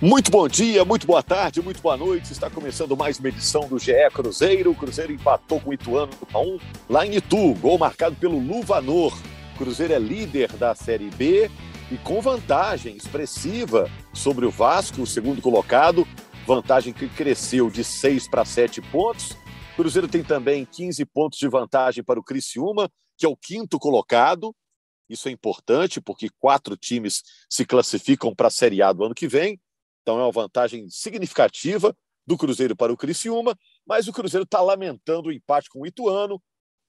Muito bom dia, muito boa tarde, muito boa noite. Está começando mais uma edição do GE Cruzeiro. O Cruzeiro empatou com o Ituano a 1 lá em Itu. Gol marcado pelo Luvanor. Cruzeiro é líder da Série B e com vantagem expressiva sobre o Vasco, o segundo colocado. Vantagem que cresceu de 6 para 7 pontos. Cruzeiro tem também 15 pontos de vantagem para o Criciúma, que é o quinto colocado. Isso é importante porque quatro times se classificam para a Série A do ano que vem. Então é uma vantagem significativa do Cruzeiro para o Criciúma, mas o Cruzeiro está lamentando o empate com o Ituano,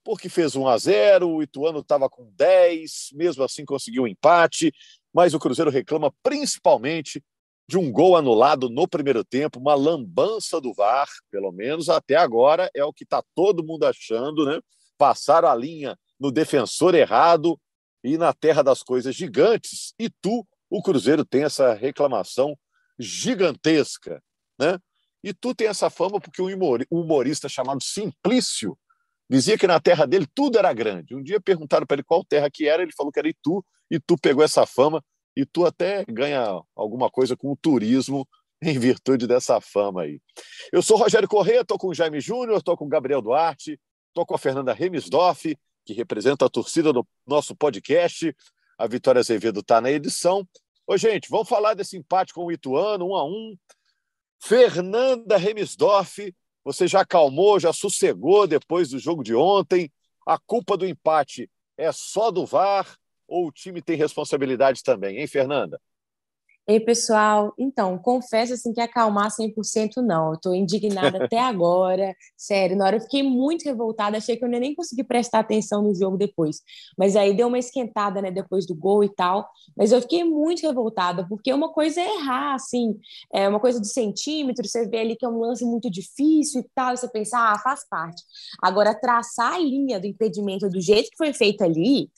porque fez 1 a 0 o Ituano estava com 10, mesmo assim conseguiu um empate, mas o Cruzeiro reclama principalmente de um gol anulado no primeiro tempo, uma lambança do VAR, pelo menos até agora é o que está todo mundo achando, né? Passaram a linha no defensor errado e na terra das coisas gigantes, e tu, o Cruzeiro tem essa reclamação gigantesca, né? E tu tem essa fama porque um humorista chamado Simplício dizia que na terra dele tudo era grande. Um dia perguntaram para ele qual terra que era, ele falou que era Itu, e tu pegou essa fama, e tu até ganha alguma coisa com o turismo em virtude dessa fama aí. Eu sou Rogério Corrêa, estou com o Jaime Júnior, estou com o Gabriel Duarte, estou com a Fernanda Remisdorf, que representa a torcida do nosso podcast. A Vitória Azevedo está na edição. Ô, gente, vamos falar desse empate com o Ituano, um a um. Fernanda Remisdorf, você já acalmou, já sossegou depois do jogo de ontem? A culpa do empate é só do VAR ou o time tem responsabilidade também, hein, Fernanda? Ei, pessoal, então, confesso assim que acalmar 100% não. Eu tô indignada até agora, sério. Na hora eu fiquei muito revoltada, achei que eu nem consegui prestar atenção no jogo depois. Mas aí deu uma esquentada, né, depois do gol e tal. Mas eu fiquei muito revoltada, porque uma coisa é errar, assim, é uma coisa de centímetro, você vê ali que é um lance muito difícil e tal, e você pensa, ah, faz parte. Agora, traçar a linha do impedimento do jeito que foi feito ali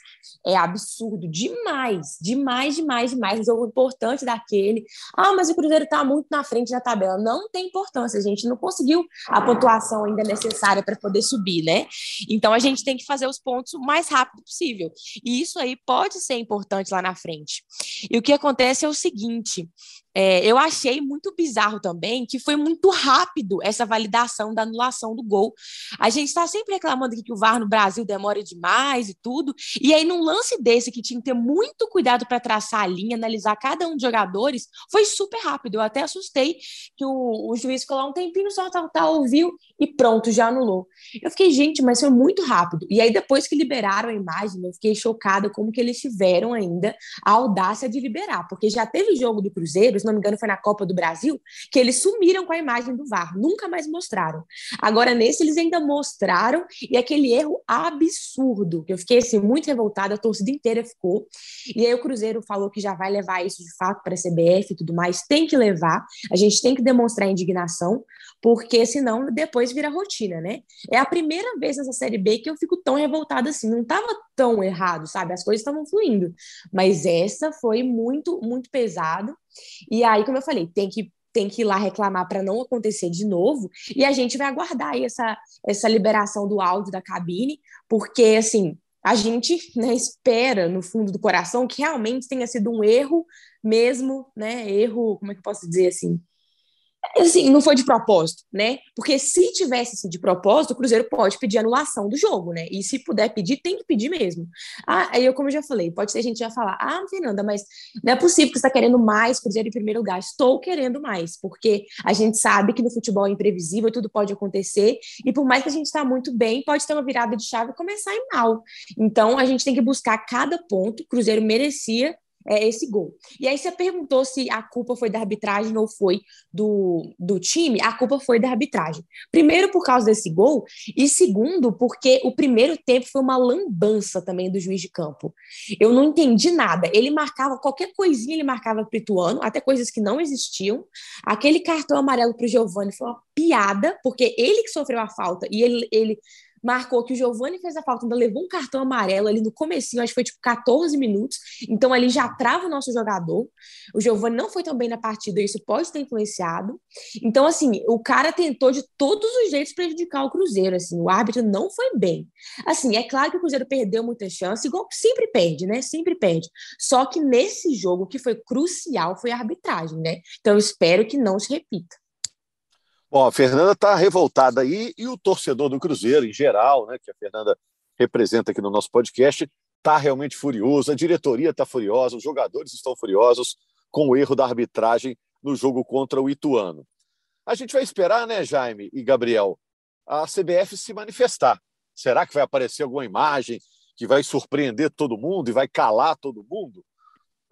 é absurdo demais, demais, demais, demais. Um jogo importante da aquele. Ah, mas o Cruzeiro está muito na frente da tabela. Não tem importância, a gente não conseguiu a pontuação ainda necessária para poder subir, né? Então a gente tem que fazer os pontos o mais rápido possível. E isso aí pode ser importante lá na frente. E o que acontece é o seguinte: é, eu achei muito bizarro também que foi muito rápido essa validação da anulação do gol. A gente está sempre reclamando que o VAR no Brasil demora demais e tudo, e aí num lance desse que tinha que ter muito cuidado para traçar a linha, analisar cada um dos jogadores, foi super rápido. Eu até assustei que o, o juiz ficou lá um tempinho só, tal, tal, ouviu e pronto, já anulou. Eu fiquei, gente, mas foi muito rápido. E aí depois que liberaram a imagem, eu fiquei chocada como que eles tiveram ainda a audácia de liberar, porque já teve jogo do Cruzeiro, se não me engano, foi na Copa do Brasil, que eles sumiram com a imagem do VAR, nunca mais mostraram. Agora, nesse, eles ainda mostraram, e aquele erro absurdo, que eu fiquei assim, muito revoltada, a torcida inteira ficou. E aí o Cruzeiro falou que já vai levar isso de fato para a CBF e tudo mais, tem que levar, a gente tem que demonstrar indignação, porque senão depois vira rotina, né? É a primeira vez nessa Série B que eu fico tão revoltada assim, não estava tão errado, sabe? As coisas estavam fluindo, mas essa foi muito, muito pesado. E aí, como eu falei, tem que tem que ir lá reclamar para não acontecer de novo, e a gente vai aguardar aí essa, essa liberação do áudio da cabine, porque, assim, a gente né, espera, no fundo do coração, que realmente tenha sido um erro mesmo, né, erro, como é que eu posso dizer, assim, assim, não foi de propósito, né? Porque se tivesse assim, de propósito, o Cruzeiro pode pedir anulação do jogo, né? E se puder pedir, tem que pedir mesmo. Ah, aí eu, como eu já falei, pode ser a gente já falar, ah, Fernanda, mas não é possível que você está querendo mais Cruzeiro em primeiro lugar. Estou querendo mais, porque a gente sabe que no futebol é imprevisível, tudo pode acontecer, e por mais que a gente está muito bem, pode ter uma virada de chave e começar em mal. Então, a gente tem que buscar cada ponto. O Cruzeiro merecia é, esse gol. E aí você perguntou se a culpa foi da arbitragem ou foi do, do time. A culpa foi da arbitragem. Primeiro, por causa desse gol, e segundo, porque o primeiro tempo foi uma lambança também do juiz de campo. Eu não entendi nada. Ele marcava qualquer coisinha, ele marcava Prituano, até coisas que não existiam. Aquele cartão amarelo para o Giovani foi uma piada, porque ele que sofreu a falta e ele, ele marcou que o Giovani fez a falta, ainda levou um cartão amarelo ali no comecinho, acho que foi tipo 14 minutos, então ali já trava o nosso jogador. O Giovani não foi tão bem na partida, isso pode ter influenciado. Então, assim, o cara tentou de todos os jeitos prejudicar o Cruzeiro, assim, o árbitro não foi bem. Assim, é claro que o Cruzeiro perdeu muita chance, igual sempre perde, né? Sempre perde. Só que nesse jogo, o que foi crucial foi a arbitragem, né? Então, espero que não se repita. Bom, a Fernanda está revoltada aí e o torcedor do Cruzeiro, em geral, né, que a Fernanda representa aqui no nosso podcast, está realmente furioso, a diretoria está furiosa, os jogadores estão furiosos com o erro da arbitragem no jogo contra o Ituano. A gente vai esperar, né, Jaime e Gabriel, a CBF se manifestar. Será que vai aparecer alguma imagem que vai surpreender todo mundo e vai calar todo mundo?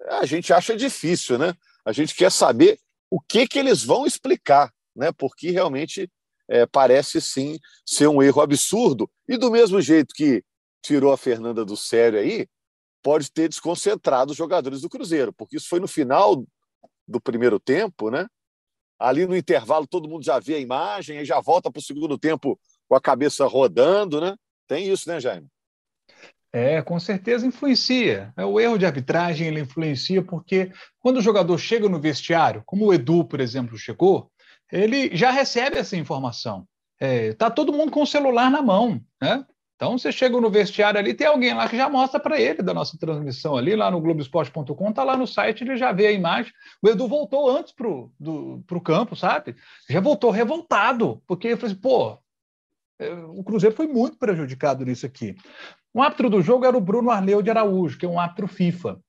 A gente acha difícil, né? A gente quer saber o que, que eles vão explicar né? porque realmente é, parece sim ser um erro absurdo. E do mesmo jeito que tirou a Fernanda do sério aí, pode ter desconcentrado os jogadores do Cruzeiro, porque isso foi no final do primeiro tempo, né? Ali no intervalo todo mundo já vê a imagem, e já volta para o segundo tempo com a cabeça rodando, né? Tem isso, né, Jaime? É, com certeza influencia. É, o erro de arbitragem ele influencia porque quando o jogador chega no vestiário, como o Edu, por exemplo, chegou, ele já recebe essa informação. Está é, tá todo mundo com o celular na mão, né? Então, você chega no vestiário ali, tem alguém lá que já mostra para ele da nossa transmissão ali, lá no Globoesporte.com, está lá no site, ele já vê a imagem. O Edu voltou antes para o campo, sabe? Já voltou revoltado, porque ele falou assim, pô, é, o Cruzeiro foi muito prejudicado nisso aqui. O árbitro do jogo era o Bruno Arleu de Araújo, que é um árbitro FIFA.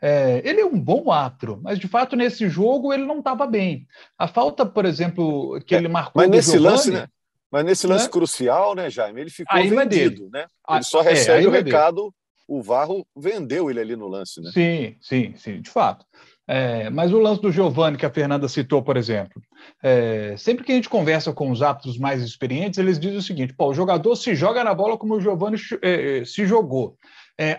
É, ele é um bom árbitro, mas de fato nesse jogo ele não estava bem. A falta, por exemplo, que é, ele marcou. Mas nesse Giovani, lance, né? Mas nesse lance né? crucial, né, Jaime? Ele ficou aí é vendido, né? Ah, ele só é, recebe é, o recado. O Varro vendeu ele ali no lance, né? Sim, sim, sim, de fato. É, mas o lance do Giovanni, que a Fernanda citou, por exemplo, é, sempre que a gente conversa com os árbitros mais experientes, eles dizem o seguinte: o jogador se joga na bola como o Giovanni é, se jogou.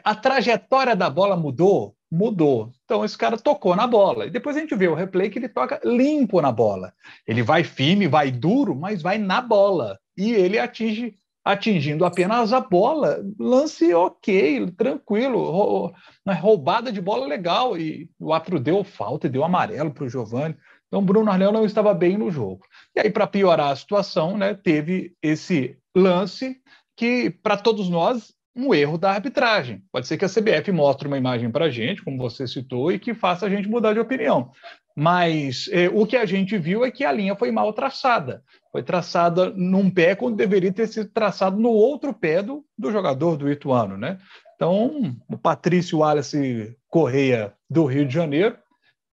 a trajetória da bola mudou? Mudou. Então esse cara tocou na bola. E depois a gente vê o replay que ele toca limpo na bola. Ele vai firme, vai duro, mas vai na bola. E ele atinge atingindo apenas a bola, lance ok, tranquilo, roubada de bola legal, e o árbitro deu falta e deu amarelo para o Giovani. Então, Bruno Arleu não estava bem no jogo. E aí, para piorar a situação, né, teve esse lance que, para todos nós, um erro da arbitragem. Pode ser que a CBF mostre uma imagem para a gente, como você citou, e que faça a gente mudar de opinião. Mas eh, o que a gente viu é que a linha foi mal traçada. Foi traçada num pé quando deveria ter sido traçado no outro pé do, do jogador do Ituano, né? Então, o Patrício Wallace Correia do Rio de Janeiro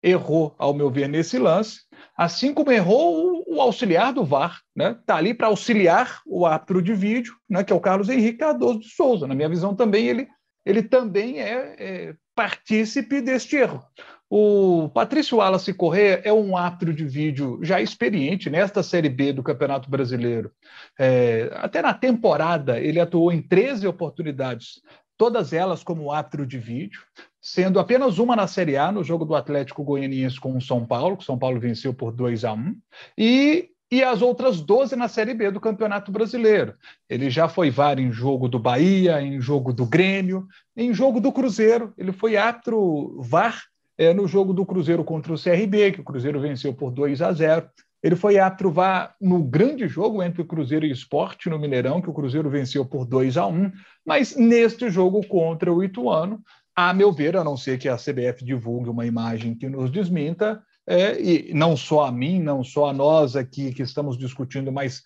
errou, ao meu ver, nesse lance, assim como errou o, auxiliar do VAR, né? Está ali para auxiliar o árbitro de vídeo, né? Que é o Carlos Henrique Cardoso de Souza. Na minha visão, também ele, ele também é, é partícipe deste erro. O Patrício Wallace Correa é um árbitro de vídeo já experiente nesta Série B do Campeonato Brasileiro. É, até na temporada, ele atuou em 13 oportunidades, todas elas como árbitro de vídeo sendo apenas uma na Série A, no jogo do Atlético Goianiense com o São Paulo, que o São Paulo venceu por 2 a 1 e, e as outras 12 na Série B do Campeonato Brasileiro. Ele já foi VAR em jogo do Bahia, em jogo do Grêmio, em jogo do Cruzeiro. Ele foi árbitro VAR é, no jogo do Cruzeiro contra o CRB, que o Cruzeiro venceu por 2 a 0. Ele foi árbitro VAR no grande jogo entre o Cruzeiro e o Esporte no Mineirão, que o Cruzeiro venceu por 2 a 1, mas neste jogo contra o Ituano, a meu ver, a não ser que a CBF divulgue uma imagem que nos desminta, é, e não só a mim, não só a nós aqui que estamos discutindo, mas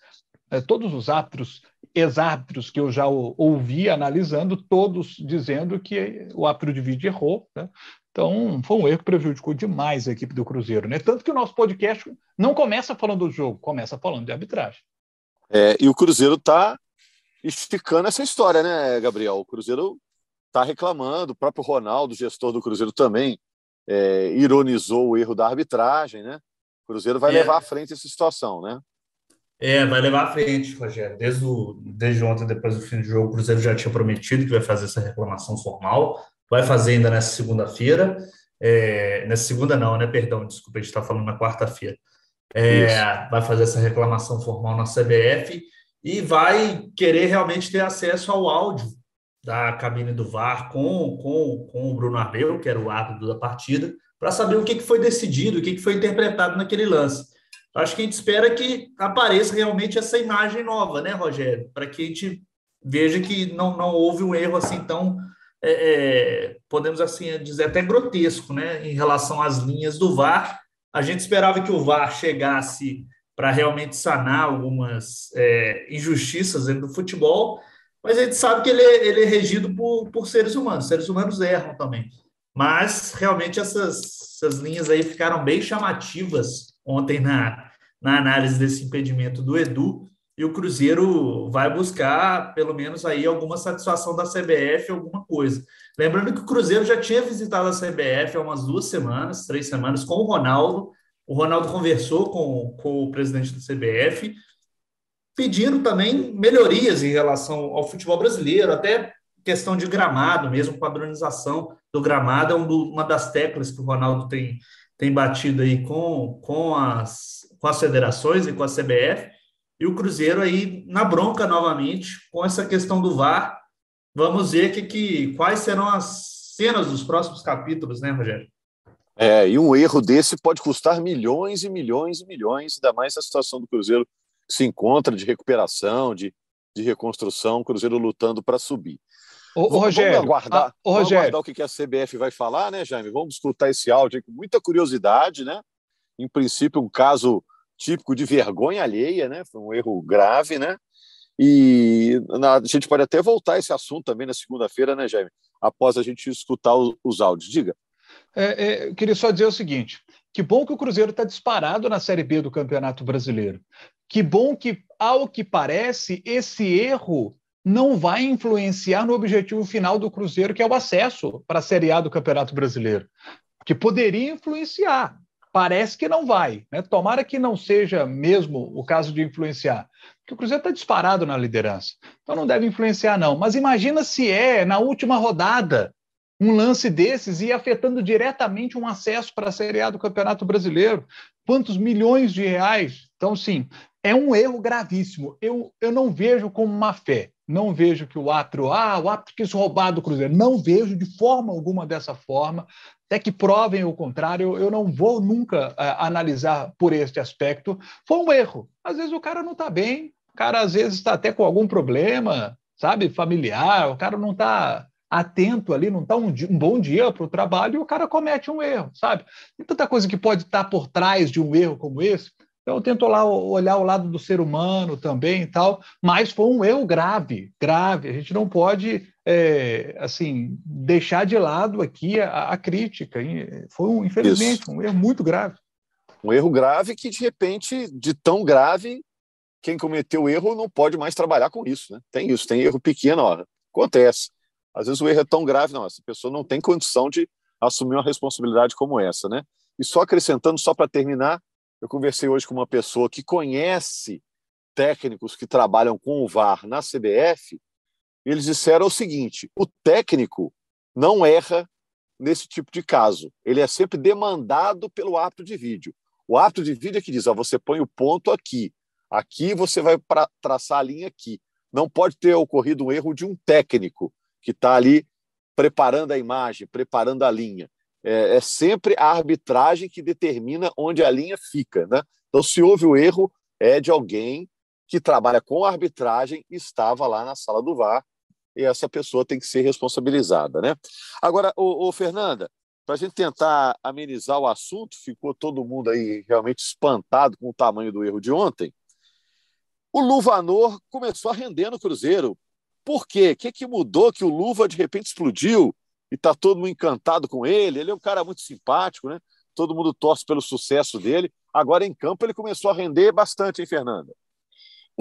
é, todos os árbitros, ex-árbitros que eu já ouvi analisando, todos dizendo que o árbitro de vídeo errou. Né? Então, foi um erro que prejudicou demais a equipe do Cruzeiro. Né? Tanto que o nosso podcast não começa falando do jogo, começa falando de arbitragem. É, e o Cruzeiro está esticando essa história, né, Gabriel? O Cruzeiro está reclamando, o próprio Ronaldo, gestor do Cruzeiro, também é, ironizou o erro da arbitragem, né? O Cruzeiro vai é. levar à frente essa situação, né? É, vai levar à frente, Rogério. Desde, o, desde ontem, depois do fim do jogo, o Cruzeiro já tinha prometido que vai fazer essa reclamação formal. Vai fazer ainda nessa segunda-feira. É, nessa segunda não, né? Perdão, desculpa, a gente está falando na quarta-feira. É, vai fazer essa reclamação formal na CBF e vai querer realmente ter acesso ao áudio da cabine do VAR com, com, com o Bruno Abreu, que era o árbitro da partida, para saber o que, foi decidido, o que, que foi interpretado naquele lance. Acho que a gente espera que apareça realmente essa imagem nova, né, Rogério? Para que a gente veja que não, não houve um erro assim tão, é, é, podemos assim dizer, até grotesco, né, em relação às linhas do VAR. A gente esperava que o VAR chegasse para realmente sanar algumas é, injustiças dentro do futebol, mas a gente sabe que ele é, ele é regido por, por seres humanos, seres humanos erram também. Mas realmente essas, essas linhas aí ficaram bem chamativas ontem na, na análise desse impedimento do Edu, e o Cruzeiro vai buscar, pelo menos aí, alguma satisfação da CBF, alguma coisa. Lembrando que o Cruzeiro já tinha visitado a CBF há umas duas semanas, três semanas, com o Ronaldo. O Ronaldo conversou com, com o presidente da CBF, pedindo também melhorias em relação ao futebol brasileiro, até questão de gramado, mesmo padronização do gramado, é uma das teclas que o Ronaldo tem, tem batido aí com, com, as, com as federações e com a CBF, e o Cruzeiro aí na bronca novamente com essa questão do VAR. Vamos ver que, que, quais serão as cenas dos próximos capítulos, né, Rogério? É, e um erro desse pode custar milhões e milhões e milhões, ainda mais a situação do Cruzeiro se encontra de recuperação, de, de reconstrução, o Cruzeiro lutando para subir. Ô, vamos, Rogério, vamos aguardar, ah, ô, Rogério. aguardar o que a CBF vai falar, né, Jaime? Vamos escutar esse áudio com muita curiosidade, né? Em princípio, um caso típico de vergonha alheia, né? Foi um erro grave, né? E na, a gente pode até voltar a esse assunto também na segunda-feira, né, Jaime? Após a gente escutar os, os áudios. Diga. É, é, eu queria só dizer o seguinte: que bom que o Cruzeiro está disparado na Série B do Campeonato Brasileiro. Que bom que, ao que parece, esse erro não vai influenciar no objetivo final do Cruzeiro, que é o acesso para a Série A do Campeonato Brasileiro. Que poderia influenciar. Parece que não vai. Né? Tomara que não seja mesmo o caso de influenciar. Porque o Cruzeiro está disparado na liderança. Então não deve influenciar, não. Mas imagina se é, na última rodada, um lance desses e afetando diretamente um acesso para a Série A do Campeonato Brasileiro. Quantos milhões de reais? Então, sim, é um erro gravíssimo. Eu, eu não vejo como má fé. Não vejo que o Atro, ah, o Atro quis roubar do Cruzeiro. Não vejo de forma alguma dessa forma. Até que provem o contrário, eu não vou nunca uh, analisar por este aspecto. Foi um erro. Às vezes o cara não está bem, o cara às vezes está até com algum problema, sabe, familiar, o cara não está atento ali, não está um, um, bom dia para o trabalho e o cara comete um erro, sabe? Tem tanta coisa que pode estar tá por trás de um erro como esse. Então, eu tento lá olhar o lado do ser humano também e tal, mas foi um erro grave, grave. A gente não pode, é, assim, deixar de lado aqui a, a crítica. Foi, um, infelizmente, Isso. um erro muito grave. Um erro grave que, de repente, de tão grave, quem cometeu o erro não pode mais trabalhar com isso, né? Tem isso, tem erro pequeno, ó, acontece. Às vezes o erro é tão grave, não, essa pessoa não tem condição de assumir uma responsabilidade como essa, né? E só acrescentando, só para terminar, eu conversei hoje com uma pessoa que conhece técnicos que trabalham com o VAR na CBF. Eles disseram o seguinte: o técnico não erra nesse tipo de caso. Ele é sempre demandado pelo árbitro de vídeo. O árbitro de vídeo é que diz: ó, você põe o ponto aqui, aqui você vai pra, traçar a linha aqui. Não pode ter ocorrido um erro de um técnico que está ali preparando a imagem, preparando a linha é, é, sempre a arbitragem que determina onde a linha fica. Né? Então, se houve o erro, é de alguém que trabalha com a arbitragem e estava lá na sala do VAR, e essa pessoa tem que ser responsabilizada. Né? Agora, ô, ô Fernanda, para a gente tentar amenizar o assunto, ficou todo mundo aí realmente espantado com o tamanho do erro de ontem. O Luvanor começou a render no Cruzeiro. Por quê? O que, que mudou que o Luva de repente explodiu? e está todo mundo encantado com ele. Ele é um cara muito simpático, né? Todo mundo torce pelo sucesso dele. Agora em campo ele começou a render bastante, hein, Fernanda?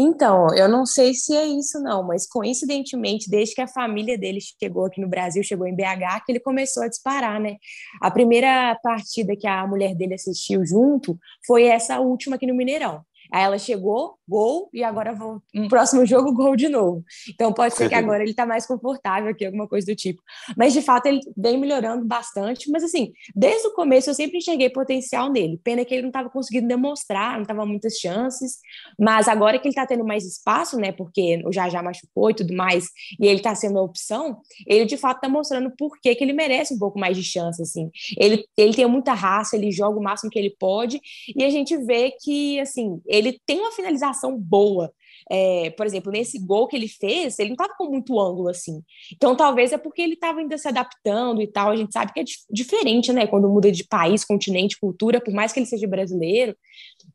Então, eu não sei se é isso não, mas coincidentemente, desde que a família dele chegou aqui no Brasil, chegou em BH, que ele começou a disparar, né? A primeira partida que a mulher dele assistiu junto foi essa última aqui no Mineirão. Aí ela chegou, gol, e agora vou, no próximo jogo, gol de novo. Então pode ser que agora ele está mais confortável aqui, alguma coisa do tipo. Mas de fato ele vem melhorando bastante. Mas assim, desde o começo eu sempre enxerguei potencial nele. Pena que ele não estava conseguindo demonstrar, não estava muitas chances. Mas agora que ele está tendo mais espaço, né? Porque o já já machucou e tudo mais, e ele está sendo a opção, ele de fato está mostrando por que, que ele merece um pouco mais de chance. Assim. Ele, ele tem muita raça, ele joga o máximo que ele pode, e a gente vê que assim ele tem uma finalização boa. É, por exemplo, nesse gol que ele fez, ele não estava com muito ângulo assim. Então, talvez é porque ele estava ainda se adaptando e tal. A gente sabe que é diferente, né? Quando muda de país, continente, cultura, por mais que ele seja brasileiro,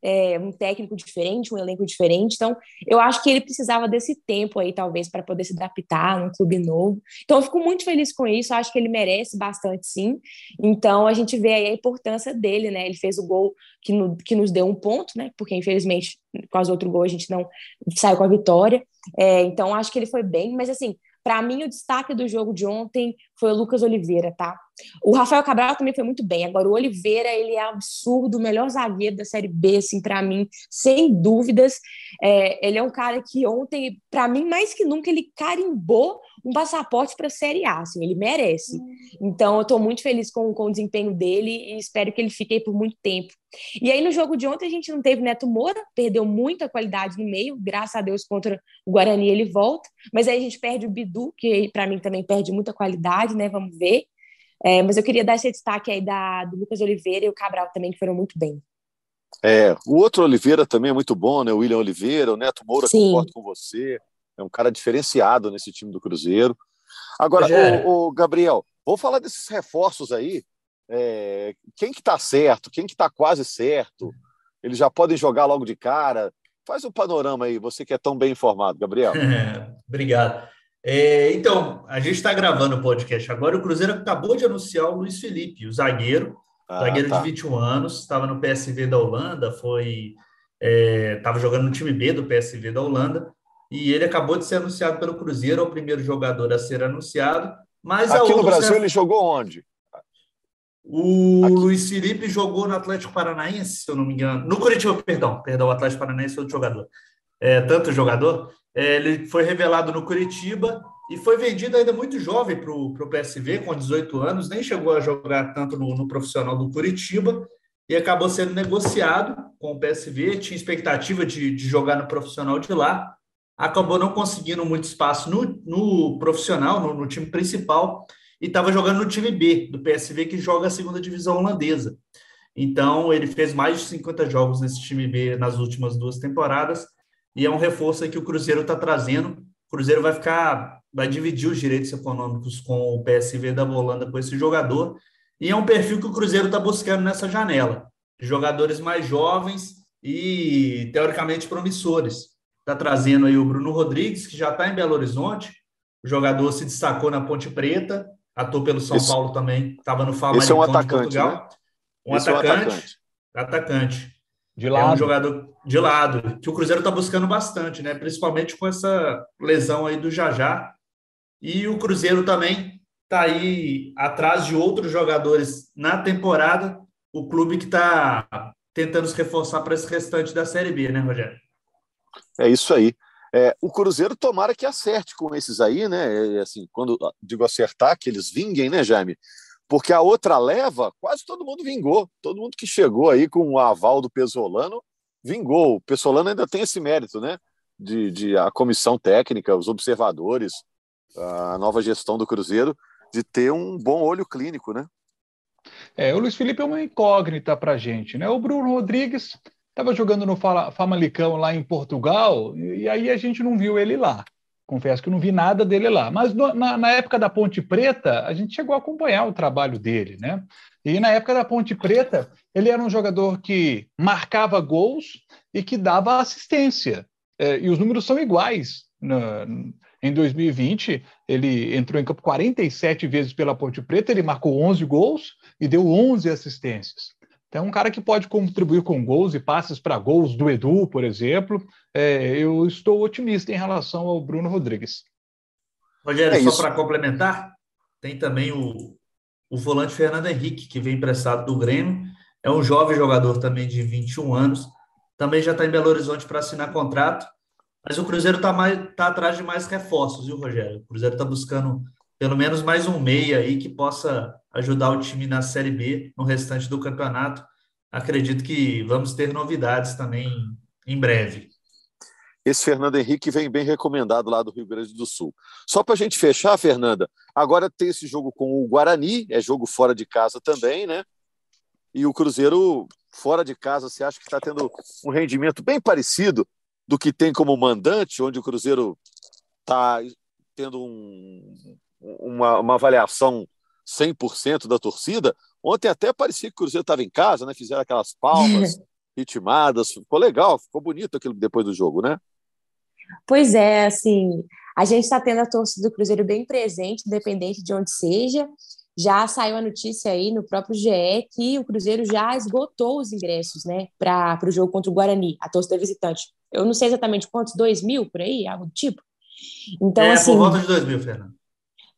é, um técnico diferente, um elenco diferente. Então, eu acho que ele precisava desse tempo aí, talvez, para poder se adaptar num clube novo. Então, eu fico muito feliz com isso. Acho que ele merece bastante, sim. Então, a gente vê aí a importância dele, né? Ele fez o gol que, no, que nos deu um ponto, né? Porque, infelizmente, as outro gol, a gente não saiu com a vitória. É, então, acho que ele foi bem, mas assim, para mim, o destaque do jogo de ontem foi o Lucas Oliveira, tá? O Rafael Cabral também foi muito bem. Agora, o Oliveira, ele é absurdo, o melhor zagueiro da Série B, assim, para mim, sem dúvidas. É, ele é um cara que ontem, para mim, mais que nunca, ele carimbou um passaporte para a Série A, assim, ele merece. Então, eu estou muito feliz com, com o desempenho dele e espero que ele fique aí por muito tempo. E aí, no jogo de ontem, a gente não teve Neto Moura, perdeu muita qualidade no meio, graças a Deus, contra o Guarani ele volta, mas aí a gente perde o Bidu, que para mim também perde muita qualidade, né? Vamos ver. É, mas eu queria dar esse destaque aí da, do Lucas Oliveira e o Cabral também, que foram muito bem. É, o outro Oliveira também é muito bom, né? O William Oliveira, o Neto Moura, Sim. concordo com você. É um cara diferenciado nesse time do Cruzeiro. Agora, o, o, Gabriel, vamos falar desses reforços aí. É, quem que tá certo? Quem que tá quase certo? Eles já podem jogar logo de cara? Faz um panorama aí, você que é tão bem informado, Gabriel. Obrigado. É, então, a gente está gravando o podcast agora. O Cruzeiro acabou de anunciar o Luiz Felipe, o zagueiro, ah, zagueiro tá. de 21 anos, estava no PSV da Holanda, foi estava é, jogando no time B do PSV da Holanda e ele acabou de ser anunciado pelo Cruzeiro, é o primeiro jogador a ser anunciado. Mas aqui no Brasil ele jogou onde? O aqui. Luiz Felipe jogou no Atlético Paranaense, se eu não me engano. No Curitiba, perdão, perdão, o Atlético Paranaense foi outro jogador. É, tanto jogador. É, ele foi revelado no Curitiba e foi vendido ainda muito jovem para o PSV, com 18 anos, nem chegou a jogar tanto no, no profissional do Curitiba e acabou sendo negociado com o PSV. Tinha expectativa de, de jogar no profissional de lá, acabou não conseguindo muito espaço no, no profissional, no, no, time principal, e estava jogando no time B do PSV, que joga a segunda divisão holandesa. Então, ele fez mais de 50 jogos nesse time B nas últimas duas temporadas, e é um reforço que o Cruzeiro está trazendo. O Cruzeiro vai ficar, vai dividir os direitos econômicos com o PSV da Holanda com esse jogador, e é um perfil que o Cruzeiro está buscando nessa janela, jogadores mais jovens e teoricamente promissores está trazendo aí o Bruno Rodrigues, que já está em Belo Horizonte. O jogador se destacou na Ponte Preta, atuou pelo São esse, Paulo também, estava no Famalicão é um atacante, Portugal. Né? Um atacante, é um atacante, atacante. De lado. É um jogador de lado, que o Cruzeiro está buscando bastante, né? Principalmente com essa lesão aí do Jajá. E o Cruzeiro também está aí atrás de outros jogadores na temporada. O clube que está tentando se reforçar para esse restante da Série B, né, Rogério? É isso aí. É, o Cruzeiro tomara que acerte com esses aí, né? É, assim, quando digo acertar, que eles vinguem, né, Jaime? Porque a outra leva, quase todo mundo vingou. Todo mundo que chegou aí com o aval do Pesolano vingou. O Pesolano ainda tem esse mérito, né? De, de a comissão técnica, os observadores, a nova gestão do Cruzeiro, de ter um bom olho clínico, né? É, o Luiz Felipe é uma incógnita para a gente, né? O Bruno Rodrigues Estava jogando no Famalicão lá em Portugal e, aí a gente não viu ele lá. Confesso que não vi nada dele lá. Mas no, na, na, época da Ponte Preta, a gente chegou a acompanhar o trabalho dele, né? E na época da Ponte Preta, ele era um jogador que marcava gols e que dava assistência. É, e os números são iguais. Em 2020, ele entrou em campo 47 vezes pela Ponte Preta, ele marcou 11 gols e deu 11 assistências. É um cara que pode contribuir com gols e passes para gols do Edu, por exemplo. É, eu estou otimista em relação ao Bruno Rodrigues. Rogério, é só para complementar, tem também o, o volante Fernando Henrique, que vem emprestado do Grêmio. É um jovem jogador também de 21 anos. Também já está em Belo Horizonte para assinar contrato. Mas o Cruzeiro está tá atrás de mais reforços, viu, Rogério? O Cruzeiro está buscando pelo menos mais um meia aí que possa ajudar o time na Série B, no restante do campeonato. Acredito que vamos ter novidades também em breve. Esse Fernando Henrique vem bem recomendado lá do Rio Grande do Sul. Só para a gente fechar, Fernanda, agora tem esse jogo com o Guarani, é jogo fora de casa também, né? E o Cruzeiro, fora de casa, você acha que está tendo um rendimento bem parecido do que tem como mandante, onde o Cruzeiro está tendo um, uma, uma avaliação 100% da torcida. Ontem até parecia que o Cruzeiro estava em casa, né? Fizeram aquelas palmas ritmadas, ficou legal, ficou bonito aquilo depois do jogo, né? Pois é, assim, a gente está tendo a torcida do Cruzeiro bem presente, independente de onde seja. Já saiu a notícia aí no próprio GE que o Cruzeiro já esgotou os ingressos, né, para o jogo contra o Guarani, a torcida visitante. Eu não sei exatamente quantos, dois mil por aí, algo do tipo. Então, é, assim, por volta de dois mil, Fernando.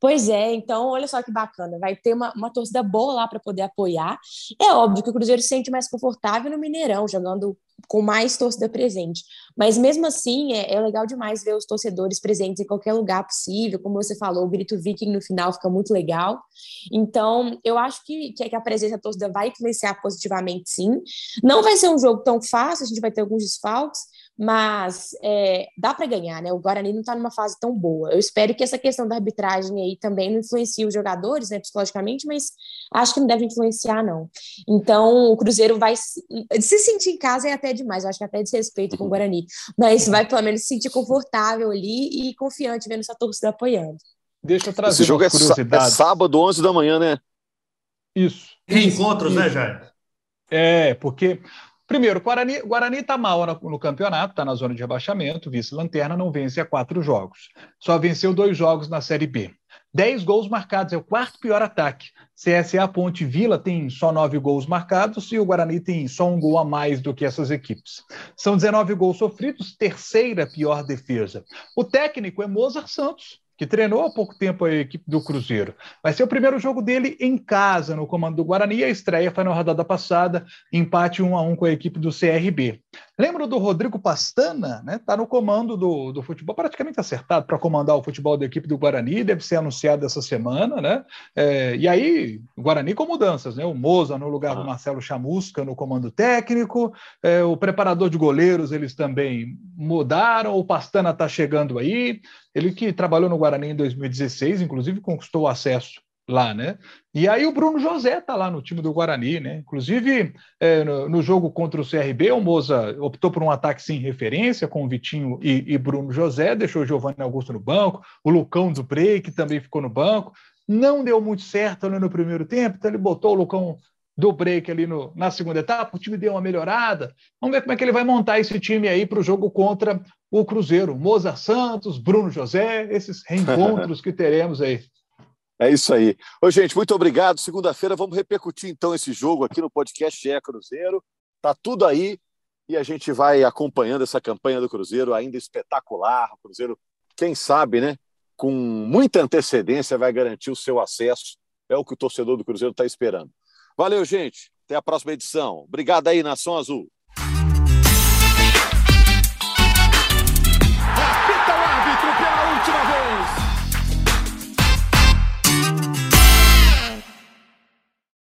Pois é, então olha só que bacana, vai ter uma, uma torcida boa lá para poder apoiar. É óbvio que o Cruzeiro se sente mais confortável no Mineirão, jogando com mais torcida presente. Mas mesmo assim, é, é, legal demais ver os torcedores presentes em qualquer lugar possível. Como você falou, o grito viking no final fica muito legal. Então, eu acho que, que a presença da torcida vai influenciar positivamente, sim. Não vai ser um jogo tão fácil, a gente vai ter alguns desfalques, mas é, dá para ganhar, né? O Guarani não está numa fase tão boa. Eu espero que essa questão da arbitragem aí também não influencie os jogadores, né, psicologicamente, mas acho que não deve influenciar, não. Então, o Cruzeiro vai se sentir em casa é até demais, eu acho que é até desrespeito com o Guarani, mas vai pelo menos se sentir confortável ali e confiante vendo essa torcida apoiando. Deixa eu trazer Esse jogo é, é, sábado, 11 da manhã, né? Isso. Reencontros, isso. né, Jair? É, porque Primeiro, Guarani, Guarani está mal no, no campeonato, está na zona de rebaixamento, vice-lanterna, não vence há quatro jogos. Só venceu dois jogos na Série B. Dez gols marcados, é o quarto pior ataque. CSA Ponte Vila tem só nove gols marcados e o Guarani tem só um gol a mais do que essas equipes. São 19 gols sofridos, terceira pior defesa. O técnico é Mozart Santos, que treinou há pouco tempo a equipe do Cruzeiro. Vai ser o primeiro jogo dele em casa, no comando do Guarani. A estreia foi na rodada passada, empate 1 a 1 com a equipe do CRB. Lembro do Rodrigo Pastana, né? Está no comando do, do futebol, praticamente acertado para comandar o futebol da equipe do Guarani, deve ser anunciado essa semana, né? É, e aí, o Guarani com mudanças, né? O Moza no lugar ah. do Marcelo Chamusca no comando técnico, é, o preparador de goleiros eles também mudaram, o Pastana está chegando aí, ele que trabalhou no Guarani em 2016, inclusive conquistou o acesso lá, né? E aí o Bruno José tá lá no time do Guarani, né? Inclusive é, no, no, jogo contra o CRB, o Moza optou por um ataque sem referência com o Vitinho e, e Bruno José, deixou o Giovanni Augusto no banco, o Lucão do que também ficou no banco. Não deu muito certo ali no primeiro tempo, então ele botou o Lucão do break ali no, na segunda etapa, o time deu uma melhorada. Vamos ver como é que ele vai montar esse time aí para o jogo contra o Cruzeiro. Moza Santos, Bruno José, esses reencontros que teremos aí. É isso aí. Ô, gente, muito obrigado. Segunda-feira vamos repercutir então esse jogo aqui no podcast É Cruzeiro. Tá tudo aí e a gente vai acompanhando essa campanha do Cruzeiro ainda espetacular. O Cruzeiro, quem sabe, né, com muita antecedência vai garantir o seu acesso. É o que o torcedor do Cruzeiro está esperando. Valeu, gente. Até a próxima edição. Obrigado aí, Nação Azul.